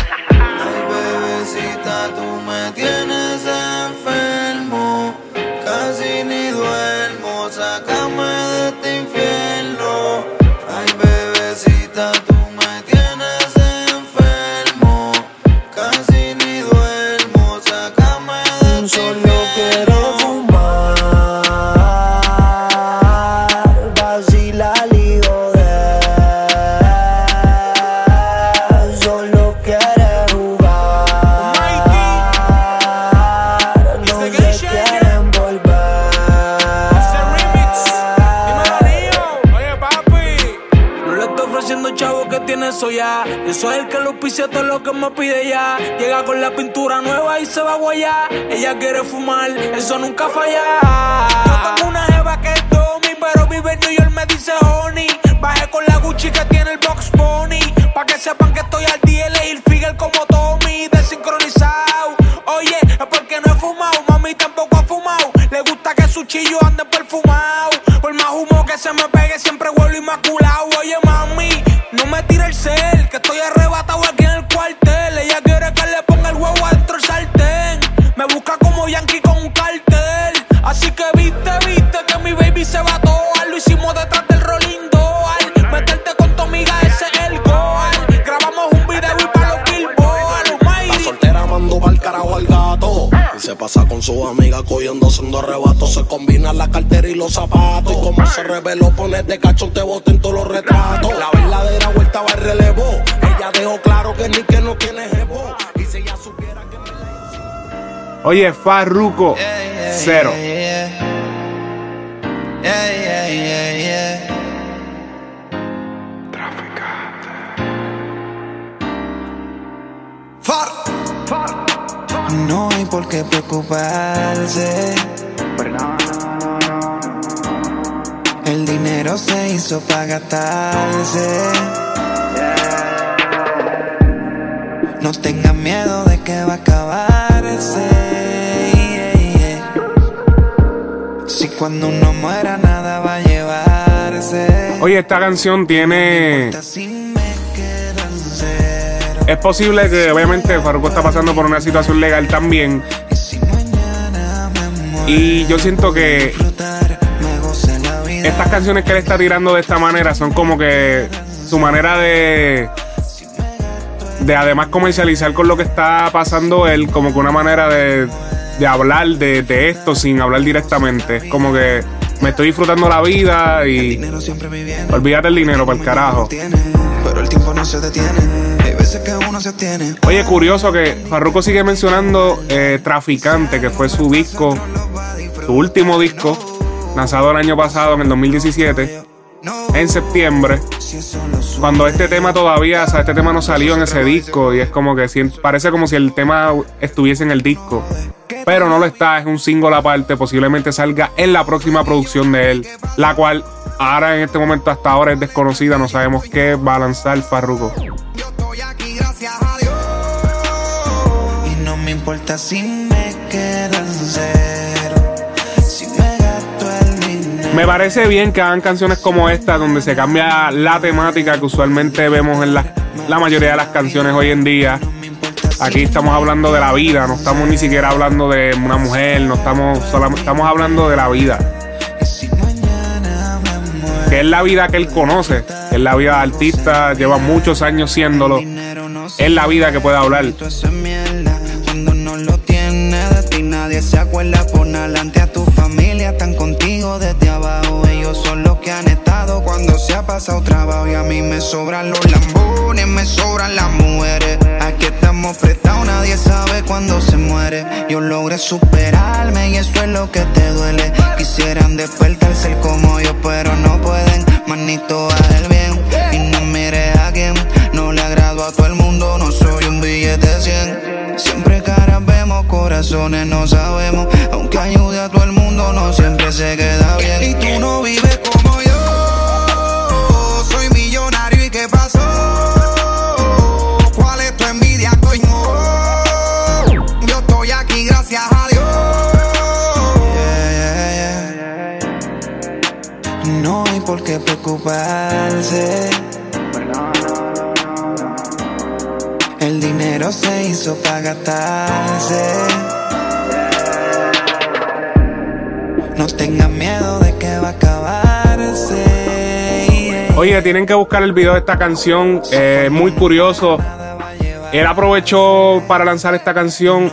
Speaker 12: Eso ya. Yo soy el que lo pise todo lo que me pide ya. Llega con la pintura nueva y se va a guayar. Ella quiere fumar, eso nunca falla. Yo tengo una jeva que es Domi, pero vive en New York, me dice honey. Bajé con la Gucci que tiene el box pony. Pa' que sepan que estoy al día, elegí el Figel como Tommy, desincronizado. Oye, es porque no he fumado, mami tampoco ha fumado. Le gusta que su chillo ande perfumado. Por más humo que se me pegue, siempre vuelvo inmaculado. Oye, mami, el cel, que estoy arrebatado se
Speaker 6: pasa con su amiga cogiendo haciendo arrebatos. Se combina la cartera y los zapatos. Y como se reveló, pone de cachón, te bote en todos los retratos. La verdadera vuelta va al relevo. Ella dejó claro que ni que no tiene jevo. Y si ella supiera que
Speaker 1: Oye, Farruko, cero.
Speaker 13: Yeah, yeah, yeah, yeah. No hay por qué preocuparse. El dinero se hizo para gastarse. No tengan miedo de que va a acabarse. Si cuando uno muera nada va a llevarse.
Speaker 1: Oye, esta canción tiene. Es posible que, obviamente, Farruko está pasando por una situación legal también. Y yo siento que estas canciones que él está tirando de esta manera son como que su manera de. De además comercializar con lo que está pasando él, como que una manera de, de hablar de, de esto sin hablar directamente. Es como que me estoy disfrutando la vida y olvídate el dinero para el carajo.
Speaker 14: Pero el tiempo no se detiene.
Speaker 1: Oye, curioso que Farruko sigue mencionando eh, Traficante, que fue su disco, su último disco, lanzado el año pasado, en el 2017, en septiembre. Cuando este tema todavía, o sea, este tema no salió en ese disco y es como que parece como si el tema estuviese en el disco. Pero no lo está, es un single aparte, posiblemente salga en la próxima producción de él, la cual ahora en este momento hasta ahora es desconocida, no sabemos qué va a lanzar Farruko.
Speaker 14: Y no me importa si me quedan cero. Si me gasto el dinero.
Speaker 1: Me parece bien que hagan canciones como esta, donde se cambia la temática que usualmente vemos en la, la mayoría de las canciones hoy en día. Aquí estamos hablando de la vida, no estamos ni siquiera hablando de una mujer, no estamos solamente estamos hablando de la vida. Que es la vida que él conoce, que es la vida de artista, lleva muchos años siéndolo. Es la vida que puede hablar.
Speaker 14: Cuando no lo tiene de ti, nadie se acuerda. Pon adelante a tu familia, están contigo desde abajo. Ellos son los que han estado cuando se ha pasado trabajo. Y a mí me sobran los lambones, me sobran las mujeres. Aquí estamos prestados, nadie sabe cuándo se muere. Yo logré superarme y eso es lo que te duele. Quisieran despertar ser como yo, pero no pueden. Manito, haz el bien y no mires a quién. A todo el mundo, no soy un billete 100. Siempre caras vemos, corazones no sabemos. Aunque ayude a todo el mundo, no siempre se queda bien. Y tú no vives como yo. Soy millonario y qué pasó. ¿Cuál es tu envidia, coño? Yo estoy aquí gracias a Dios. No hay por qué preocuparse. Se hizo para gastarse. No tengas miedo de que va a acabarse.
Speaker 1: Oye, tienen que buscar el video de esta canción, eh, muy curioso. Él aprovechó para lanzar esta canción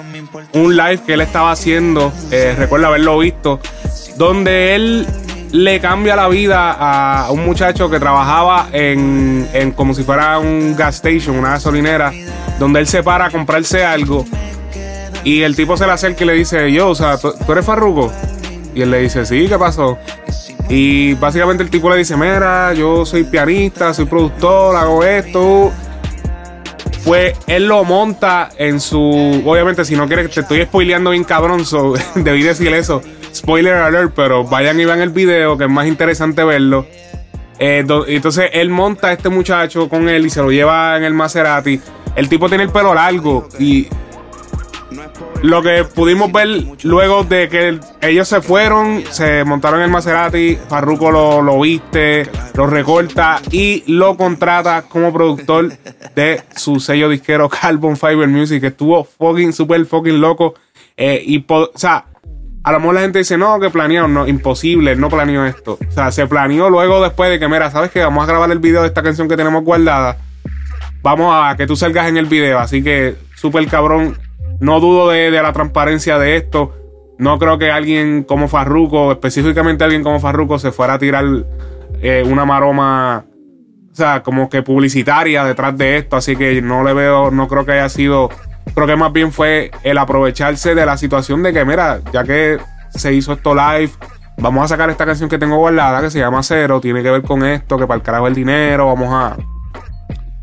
Speaker 1: un live que él estaba haciendo, eh, recuerdo haberlo visto, donde él le cambia la vida a un muchacho que trabajaba en, en como si fuera un gas station, una gasolinera, donde él se para a comprarse algo y el tipo se le acerca y le dice, yo, o sea, ¿tú, eres Farruko? Y él le dice, sí, ¿qué pasó? Y básicamente el tipo le dice, mira, yo soy pianista, soy productor, hago esto. Pues él lo monta en su... Obviamente, si no quieres, te estoy spoileando bien cabrón, so, *laughs* debí decir eso. Spoiler alert, pero vayan y vean el video, que es más interesante verlo. Eh, entonces él monta a este muchacho con él y se lo lleva en el Maserati. El tipo tiene el pelo largo y lo que pudimos ver luego de que ellos se fueron, se montaron en el Maserati, Farruko lo, viste, lo recorta y lo contrata como productor de su sello disquero *laughs* Carbon Fiber Music, que estuvo fucking, super fucking loco. Eh, y, o sea, a lo mejor la gente dice, no, que planearon, no, imposible, no planeó esto. O sea, se planeó luego después de que, mira, ¿sabes qué? Vamos a grabar el video de esta canción que tenemos guardada. Vamos a que tú salgas en el video. Así que, súper cabrón. No dudo de, de la transparencia de esto. No creo que alguien como Farruko, específicamente alguien como Farruko, se fuera a tirar eh, una maroma, o sea, como que publicitaria detrás de esto. Así que no le veo, no creo que haya sido. Creo que más bien fue el aprovecharse de la situación de que, mira, ya que se hizo esto live, vamos a sacar esta canción que tengo guardada que se llama Cero. Tiene que ver con esto, que para el carajo el dinero, vamos a.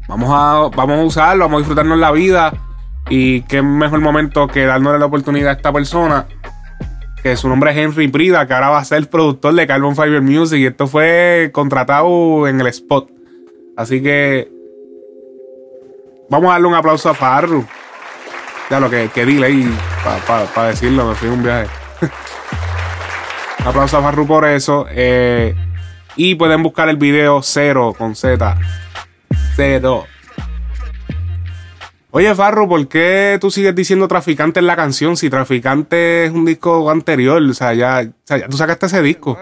Speaker 1: Vamos a, vamos a usarlo, vamos a disfrutarnos la vida. Y qué mejor momento que darnos la oportunidad a esta persona, que su nombre es Henry Prida, que ahora va a ser productor de Carbon Fiber Music. Y esto fue contratado en el spot. Así que vamos a darle un aplauso a Farru. Ya lo que, que dile ahí para decirlo, me fui un viaje. un *laughs* aplauso a Farru por eso. eh, y pueden buscar el video Cero con Z. Cero. Oye, Farru, ¿por qué tú sigues diciendo traficante en la canción si traficante es un disco anterior? O sea, ya, o sea, ya tú sacaste ese disco.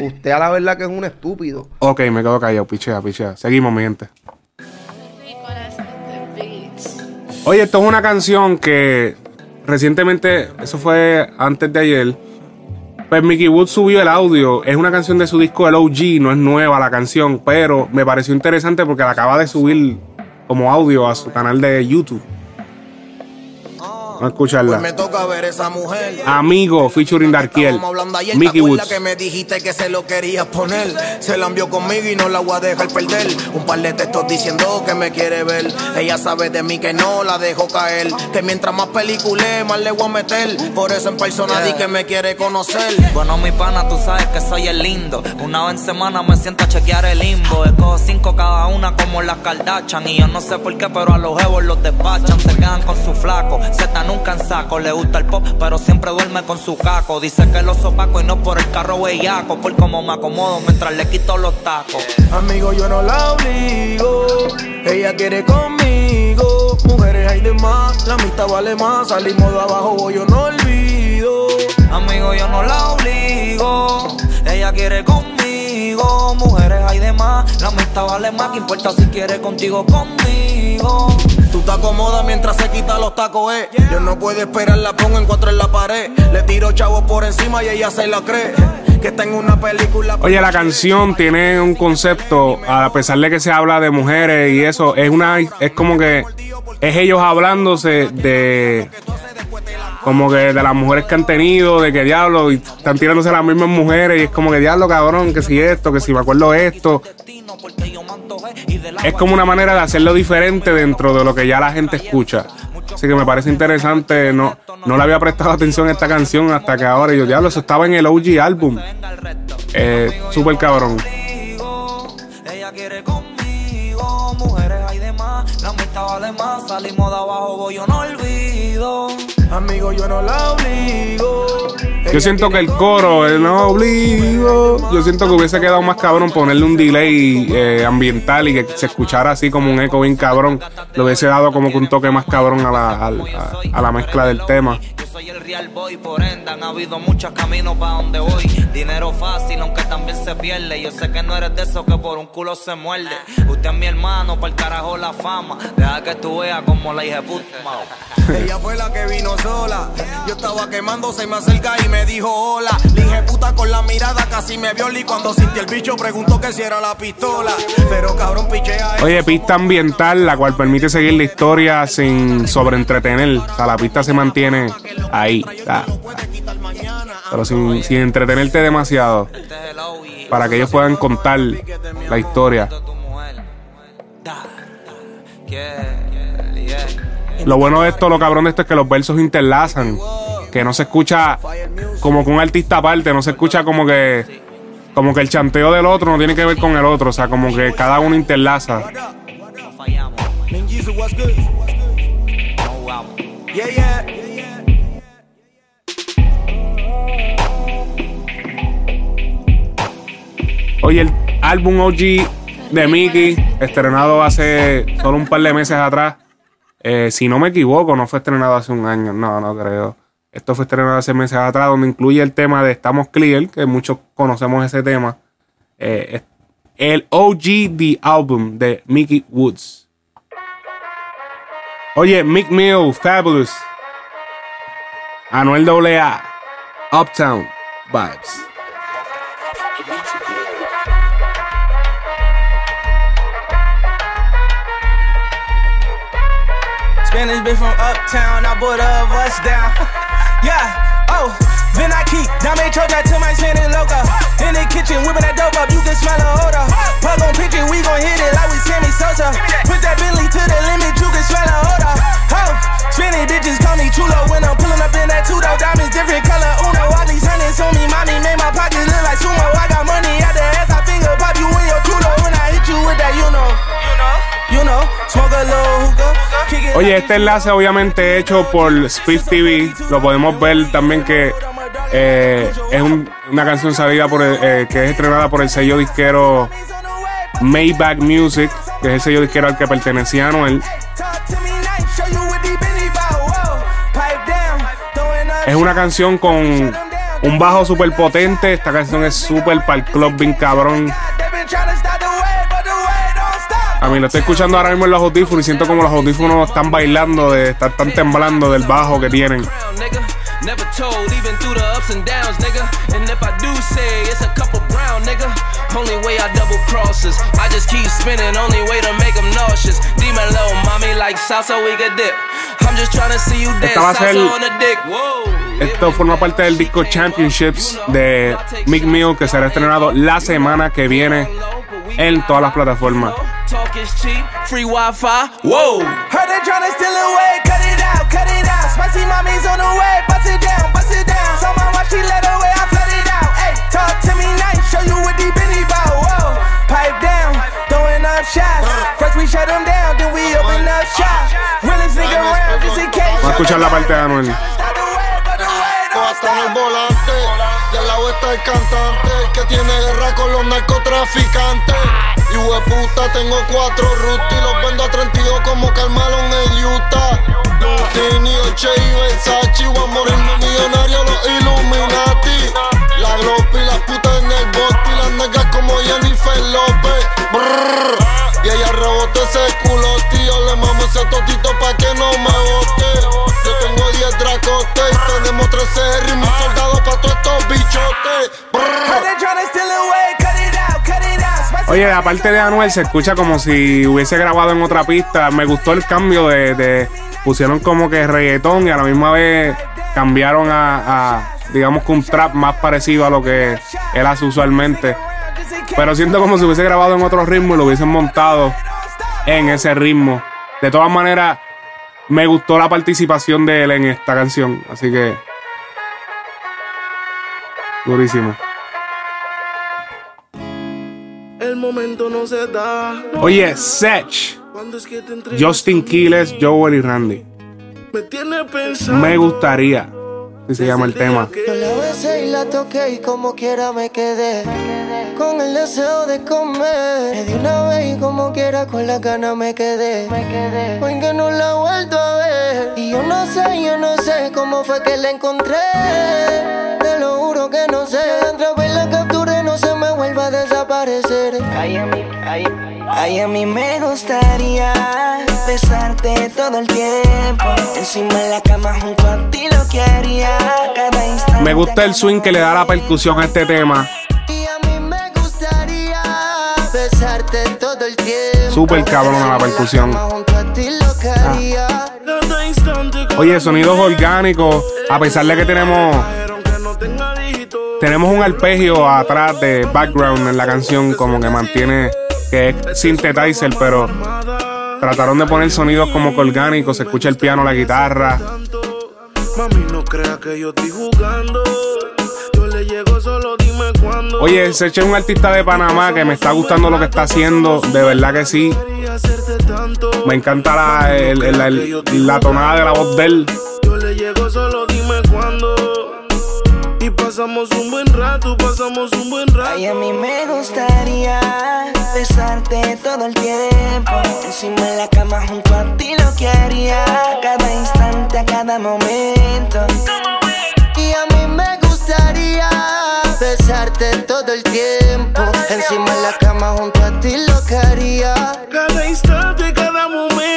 Speaker 2: Usted a la verdad que es un estúpido.
Speaker 1: Ok, me quedo callado, pichea, pichea. Seguimos, mi gente. Oye, esto es una canción que recientemente, eso fue antes de ayer, Pues Mickey Wood subió el audio. Es una canción de su disco El OG, no es nueva la canción, pero me pareció interesante porque la acaba de subir como audio a su canal de YouTube. Vamos a escucharla.
Speaker 15: Pues me toca ver esa mujer.
Speaker 1: Amigo, featuring Darkiel.
Speaker 15: Estábamos hablando ayer,
Speaker 1: Mickey
Speaker 15: ¿te acuerdas
Speaker 1: Woods.
Speaker 15: que me dijiste que se lo querías poner? Se la envió conmigo y no la voy a dejar perder. Un par de textos diciendo que me quiere ver. Ella sabe de mí que no la dejo caer. Que mientras más peliculé, más le voy a meter. Por eso en persona di que me quiere conocer.
Speaker 16: Bueno, mi pana, tú sabes que soy el lindo. Una vez en semana me siento a chequear el limbo. Escojo cinco cada una como las Kardashian. Y yo no sé por qué, pero a los jevos los despachan. Se quedan con su flaco. Z nunca en saco. Le gusta el pop, pero siempre duerme con su caco. Dice que lo sopaco y no por el carro bellaco. Por cómo me acomodo mientras le quito los tacos.
Speaker 15: Amigo, yo no la obligo. Ella quiere conmigo. Mujeres hay de más, la amistad vale más. Salimos de abajo, voy, yo no olvido.
Speaker 16: Amigo, yo no la obligo. Ella quiere conmigo. Mujeres hay de más. La amistad vale más. Que importa si quiere contigo conmigo?
Speaker 15: Tú te acomodas mientras se quita los tacos, eh. Yo no puedo esperar, la pongo en cuatro en la pared. Le tiro chavos por encima y ella se la cree. Que está en una película.
Speaker 1: Oye, la canción tiene un concepto, a pesar de que se habla de mujeres y eso, es una, es como que es ellos hablándose de como que de las mujeres que han tenido, de que diablo, y están tirándose las mismas mujeres, y es como que diablo, cabrón, que si esto, que si me acuerdo esto. Es como una manera de hacerlo diferente dentro de lo que ya la gente escucha. Así que me parece interesante. No, no le había prestado atención a esta canción hasta que ahora. Y yo, diablo, eso estaba en el OG álbum. Eh, Súper cabrón.
Speaker 16: Mujeres hay de más. La amistad vale más. Salimos de abajo, voy, yo no.
Speaker 15: Amigo, yo no la obligo.
Speaker 1: Yo siento que el coro, no obligo. Yo siento que hubiese quedado más cabrón ponerle un delay eh, ambiental y que se escuchara así como un eco bien cabrón. Le hubiese dado como que un toque más cabrón a la, al- a- a la mezcla del tema.
Speaker 16: Soy el real boy, por ende han habido muchos caminos para donde voy. Dinero fácil, aunque también se pierde. Yo sé que no eres de esos que por un culo se muerde. Usted es mi hermano, para el carajo la fama. Deja que tú veas como la hija de puta.
Speaker 15: Ella fue la que vino sola. Yo estaba quemando, se me acerca y me
Speaker 1: Oye, pista ambiental, la cual permite seguir la historia sin sobreentretener. O sea, la pista se mantiene ahí. ah, ah. Pero sin, sin entretenerte demasiado. Para que ellos puedan contar la historia. Lo bueno de esto, lo cabrón de esto es que los versos interlazan. Que no se escucha como que un artista aparte, no se escucha como que. Como que el chanteo del otro no tiene que ver con el otro. O sea, como que cada uno interlaza. Oye, el álbum OG de Mickey, estrenado hace solo un par de meses atrás. Eh, si no me equivoco, no fue estrenado hace un año. No, no creo. Esto fue estrenado hace meses atrás, donde incluye el tema de Estamos Clear, que muchos conocemos ese tema. Eh, el OG The Album de Mickey Woods. Oye, Mick Mill, Fabulous. Anuel AA, Uptown Vibes.
Speaker 6: Spanish bitch from uptown, I bought a bus down. *laughs* yeah, oh, then I keep Dame Troja to my Santa Loca. In the kitchen, whipping that dope up, you can smell the odor. Plug on picture, we gon' hit it like we Sammy Sosa. Put that Bentley to the limit, you can smell the odor. Oh,
Speaker 1: Oye, este enlace obviamente hecho por Spiff TV. Lo podemos ver también que eh, es un- una canción salida por el- eh, que es estrenada por el sello disquero Maybach Music, que es el sello disquero al que pertenecía Anuel. Es una canción con un bajo súper potente. Esta canción es súper para el club, bien cabrón. A mí lo estoy escuchando ahora mismo en los audífonos y siento como los audífonos están bailando, de, están, están temblando del bajo que tienen.
Speaker 6: Never told, even through the ups and downs, nigga. And if I do say it's a couple brown, nigga. Only way I double crosses. I just keep spinning, only way to make them nauseous. Demon low, mommy like salsa, we could dip. I'm just trying to see you dance salsa on the dick. Whoa.
Speaker 1: Esto forma parte del disco Championships de Mick Mill que será estrenado la semana que viene en todas las plataformas.
Speaker 6: Talk is cheap, free Wi-Fi. Whoa.
Speaker 17: Heard they tryna steal away, cut it out, cut it out. Spicy mommy's on the way, bust it down, bust it down. So my watch, she let away, I flood it out. Hey, talk to me nice, show you what deep in about. Whoa, pipe down, throwing up shots. First we shut them down, then we open up shop. Realest nigga around, just in case.
Speaker 1: Vamos a escuchar la parte de Anuel.
Speaker 8: Hasta en el volante. Del lado está el cantante que tiene guerra con los narcotraficantes. Y puta, tengo cuatro rutas y los vendo a 32 como Carmelo en Utah. Lutini, Dolce y Versace, voy a morirme millonario los Illuminati. La glopa y las putas en el bote y las nalgas como Jennifer López. Brrr. Y ella rebote ese culo, tío. Le mamo ese totito pa' que no me bote. Yo tengo 10 dracotes y tenemos 13 R y mis soldados pa' todos estos bichotes.
Speaker 1: Oye, aparte de Anuel, se escucha como si hubiese grabado en otra pista. Me gustó el cambio de. de- pusieron como que reggaetón y a la misma vez cambiaron a, a, digamos que un trap más parecido a lo que él hace usualmente. Pero siento como si hubiese grabado en otro ritmo y lo hubiesen montado en ese ritmo. De todas maneras, me gustó la participación de él en esta canción. Así que. Durísimo.
Speaker 8: El momento no se da.
Speaker 1: Oye, Sech. Justin Quiles, Joel y Randy.
Speaker 8: me tiene pensando.
Speaker 1: Me gustaría. Si se llama el tema.
Speaker 11: Yo la besé y la toqué y como quiera me quedé Con el deseo de comer. Le di una vez y como quiera con la gana me quedé. Porque no la he vuelto a ver. Y yo no sé, yo no sé cómo fue que la encontré. Te lo juro que no sé. Otra vez la vuelva a desaparecer Ay, a mí, ay, ay, a mí me gustaría besarte todo el tiempo Encima de la cama junto a ti lo que haría Cada instante
Speaker 1: Me gusta el swing que le da la percusión a este tema.
Speaker 11: besarte todo el tiempo
Speaker 1: Súper cabrón a la percusión.
Speaker 11: A
Speaker 8: instante
Speaker 1: Oye, sonidos orgánicos. A pesar de que tenemos. Tenemos un arpegio atrás de background en la canción, como que mantiene. que es synthesizer, pero. Trataron de poner sonidos como que orgánicos. Se escucha el piano, la guitarra.
Speaker 8: Mami, no crea que yo estoy jugando. Yo le llego solo, dime cuándo.
Speaker 1: Oye, Seche es un artista de Panamá que me está gustando lo que está haciendo. De verdad que sí. Me encanta la, el- el- el- la tonada de la voz de él.
Speaker 8: Yo le llego solo, dime cuándo. Y pasamos un buen rato, pasamos un buen rato.
Speaker 11: Ay, a mí me gustaría besarte todo el tiempo. Encima de la cama junto a ti lo que haría. Cada instante, a cada momento. Y a mí me gustaría besarte todo el tiempo. Encima de la cama junto a ti lo que haría.
Speaker 8: Cada instante, cada momento.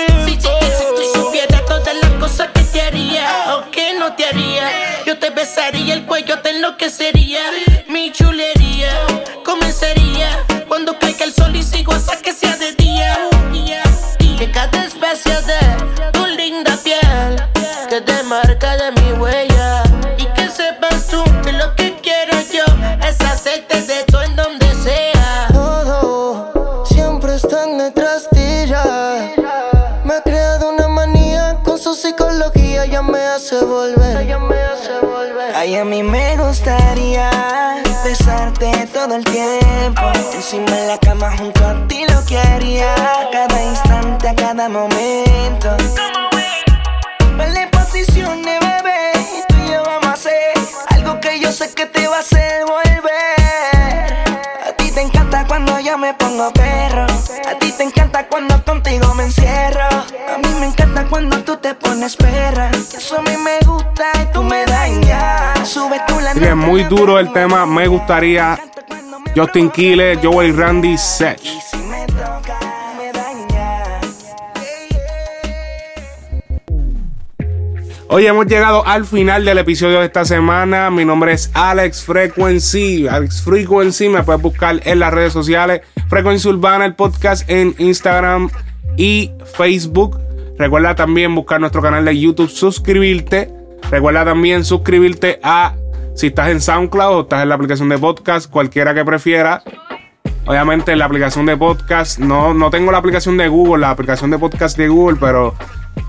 Speaker 18: Todas las cosas que te haría o que no te haría, yo te besaría el cuello, te enloquecería. Mi chulería
Speaker 11: ya me hace volver. Ay, a mí me gustaría besarte todo el tiempo. Encima de la cama junto a ti lo que haría. Cada instante, a cada momento. Vale posiciones, bebé. Tú y yo vamos a hacer algo que yo sé que te va a hacer volver. A ti te encanta cuando yo me pongo perro. A ti te encanta cuando contigo me encierro. A cuando tú te pones perra. Eso a mí me gusta y tú me dañas. Sube tú la
Speaker 1: Así que es muy duro el tema. Me gustaría. Justin Quiles, Joel y Randy Sech. Hoy hemos llegado al final del episodio de esta semana. Mi nombre es Alex Frequency. Alex Frequency. Me puedes buscar en las redes sociales. Frequency Urbana, el podcast en Instagram y Facebook. Recuerda también buscar nuestro canal de YouTube, suscribirte. Recuerda también suscribirte a si estás en SoundCloud o estás en la aplicación de podcast, cualquiera que prefiera. Obviamente la aplicación de podcast, no, no tengo la aplicación de Google, la aplicación de podcast de Google, pero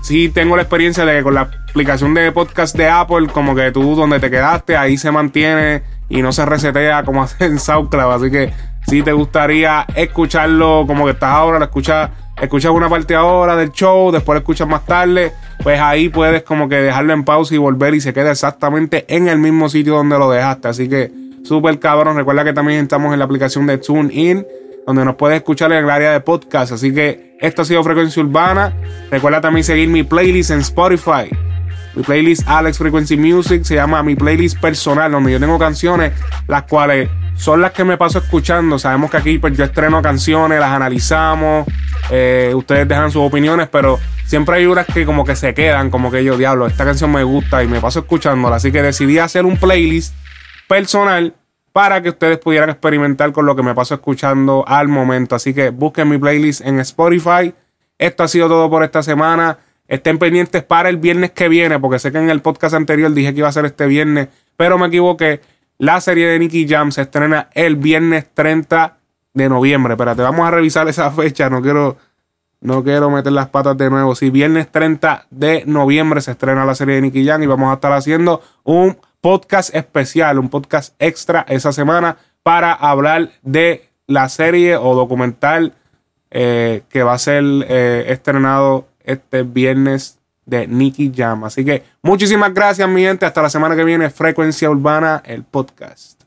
Speaker 1: sí tengo la experiencia de que con la aplicación de podcast de Apple, como que tú donde te quedaste, ahí se mantiene y no se resetea como *laughs* hace en SoundCloud. Así que si te gustaría escucharlo como que estás ahora, lo escuchas, escuchas una parte ahora del show, después lo escuchas más tarde, pues ahí puedes como que dejarlo en pausa y volver y se queda exactamente en el mismo sitio donde lo dejaste. Así que súper cabrón. Recuerda que también estamos en la aplicación de TuneIn donde nos puedes escuchar en el área de podcast. Así que esto ha sido Frecuencia Urbana. Recuerda también seguir mi playlist en Spotify. Mi playlist Alex Frequency Music se llama mi playlist personal, donde yo tengo canciones las cuales son las que me paso escuchando. Sabemos que aquí pues yo estreno canciones, las analizamos, eh, ustedes dejan sus opiniones, pero siempre hay unas que como que se quedan, como que yo, diablo, esta canción me gusta y me paso escuchándola. Así que decidí hacer un playlist personal para que ustedes pudieran experimentar con lo que me paso escuchando al momento. Así que busquen mi playlist en Spotify. Esto ha sido todo por esta semana. Estén pendientes para el viernes que viene, porque sé que en el podcast anterior dije que iba a ser este viernes, pero me equivoqué. La serie de Nicky Jam se estrena el viernes 30 de noviembre. Espérate, vamos a revisar esa fecha. No quiero, no quiero meter las patas de nuevo. Si viernes 30 de noviembre se estrena la serie de Nicky Jam y vamos a estar haciendo un podcast especial, un podcast extra esa semana para hablar de la serie o documental eh, que va a ser eh, estrenado este viernes de Nicky Jam. Así que muchísimas gracias, mi gente. Hasta la semana que viene, Frecuencia Urbana, el podcast.